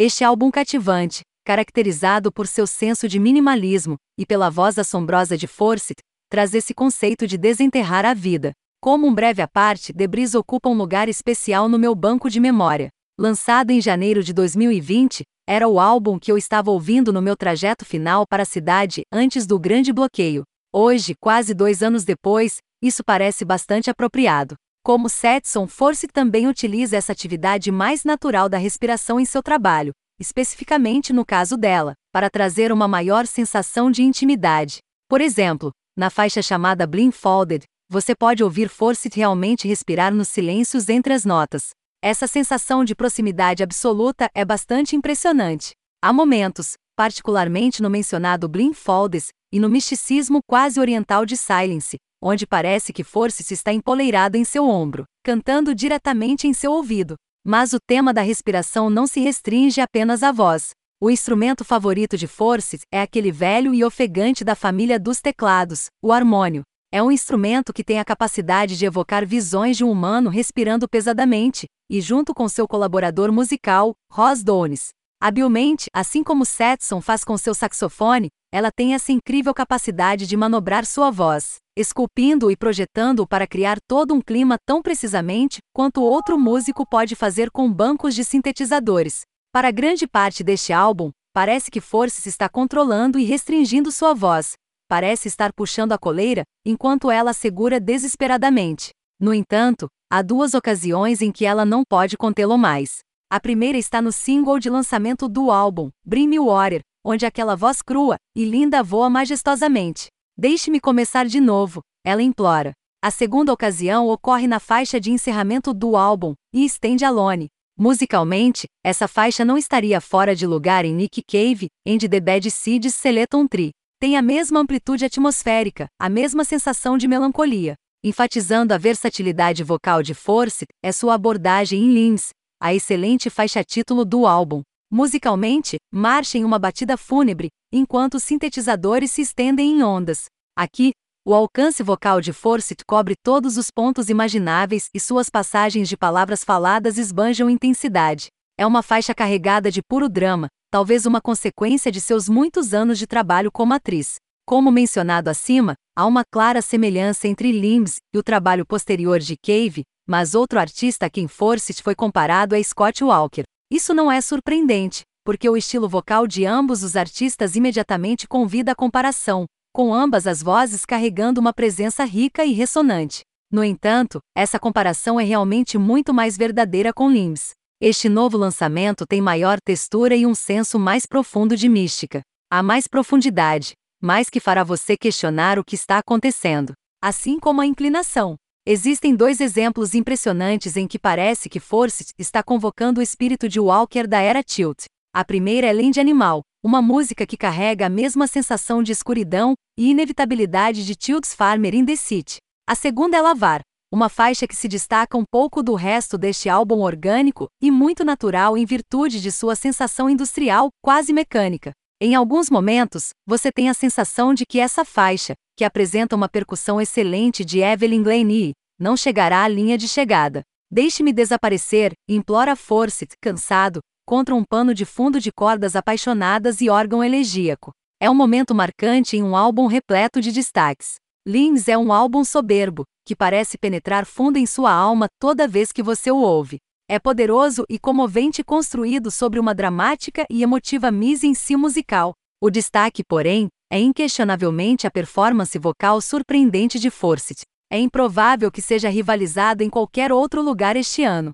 Este álbum cativante, caracterizado por seu senso de minimalismo e pela voz assombrosa de Forsyth, traz esse conceito de desenterrar a vida. Como um breve à parte, ocupa um lugar especial no meu banco de memória. Lançado em janeiro de 2020, era o álbum que eu estava ouvindo no meu trajeto final para a cidade antes do grande bloqueio. Hoje, quase dois anos depois, isso parece bastante apropriado. Como Setson Force também utiliza essa atividade mais natural da respiração em seu trabalho, especificamente no caso dela, para trazer uma maior sensação de intimidade. Por exemplo, na faixa chamada Blindfolded, você pode ouvir Forsyth realmente respirar nos silêncios entre as notas. Essa sensação de proximidade absoluta é bastante impressionante. Há momentos, particularmente no mencionado Blindfoldes e no misticismo quase oriental de Silence, onde parece que Forsyth está empoleirado em seu ombro, cantando diretamente em seu ouvido. Mas o tema da respiração não se restringe apenas à voz. O instrumento favorito de Forsyth é aquele velho e ofegante da família dos teclados, o harmônio. É um instrumento que tem a capacidade de evocar visões de um humano respirando pesadamente, e junto com seu colaborador musical, Ross Dones. Habilmente, assim como Setson faz com seu saxofone, ela tem essa incrível capacidade de manobrar sua voz, esculpindo e projetando-o para criar todo um clima tão precisamente quanto outro músico pode fazer com bancos de sintetizadores. Para grande parte deste álbum, parece que Forces está controlando e restringindo sua voz, parece estar puxando a coleira, enquanto ela segura desesperadamente. No entanto, há duas ocasiões em que ela não pode contê-lo mais. A primeira está no single de lançamento do álbum, Bring Me Water, onde aquela voz crua e linda voa majestosamente. Deixe-me começar de novo, ela implora. A segunda ocasião ocorre na faixa de encerramento do álbum, e Stand Alone. Musicalmente, essa faixa não estaria fora de lugar em Nick Cave, em The Bad Seeds Seleton Tree tem a mesma amplitude atmosférica, a mesma sensação de melancolia. Enfatizando a versatilidade vocal de Force, é sua abordagem em Limbs, a excelente faixa título do álbum. Musicalmente, marcha em uma batida fúnebre, enquanto os sintetizadores se estendem em ondas. Aqui, o alcance vocal de Force cobre todos os pontos imagináveis e suas passagens de palavras faladas esbanjam intensidade. É uma faixa carregada de puro drama, talvez uma consequência de seus muitos anos de trabalho como atriz. Como mencionado acima, há uma clara semelhança entre Limbs e o trabalho posterior de Cave, mas outro artista a quem Forsyth foi comparado é Scott Walker. Isso não é surpreendente, porque o estilo vocal de ambos os artistas imediatamente convida a comparação, com ambas as vozes carregando uma presença rica e ressonante. No entanto, essa comparação é realmente muito mais verdadeira com Limbs. Este novo lançamento tem maior textura e um senso mais profundo de mística. Há mais profundidade, mais que fará você questionar o que está acontecendo, assim como a inclinação. Existem dois exemplos impressionantes em que parece que Force está convocando o espírito de Walker da era Tilt. A primeira é Land Animal, uma música que carrega a mesma sensação de escuridão e inevitabilidade de Tilt's Farmer in the City. A segunda é Lavar, uma faixa que se destaca um pouco do resto deste álbum orgânico e muito natural em virtude de sua sensação industrial, quase mecânica. Em alguns momentos, você tem a sensação de que essa faixa, que apresenta uma percussão excelente de Evelyn Glennie, não chegará à linha de chegada. Deixe-me desaparecer, implora Forsyth, cansado, contra um pano de fundo de cordas apaixonadas e órgão elegíaco. É um momento marcante em um álbum repleto de destaques. Lins é um álbum soberbo, que parece penetrar fundo em sua alma toda vez que você o ouve. É poderoso e comovente construído sobre uma dramática e emotiva mise em si musical. O destaque, porém, é inquestionavelmente a performance vocal surpreendente de Forsyth. É improvável que seja rivalizado em qualquer outro lugar este ano.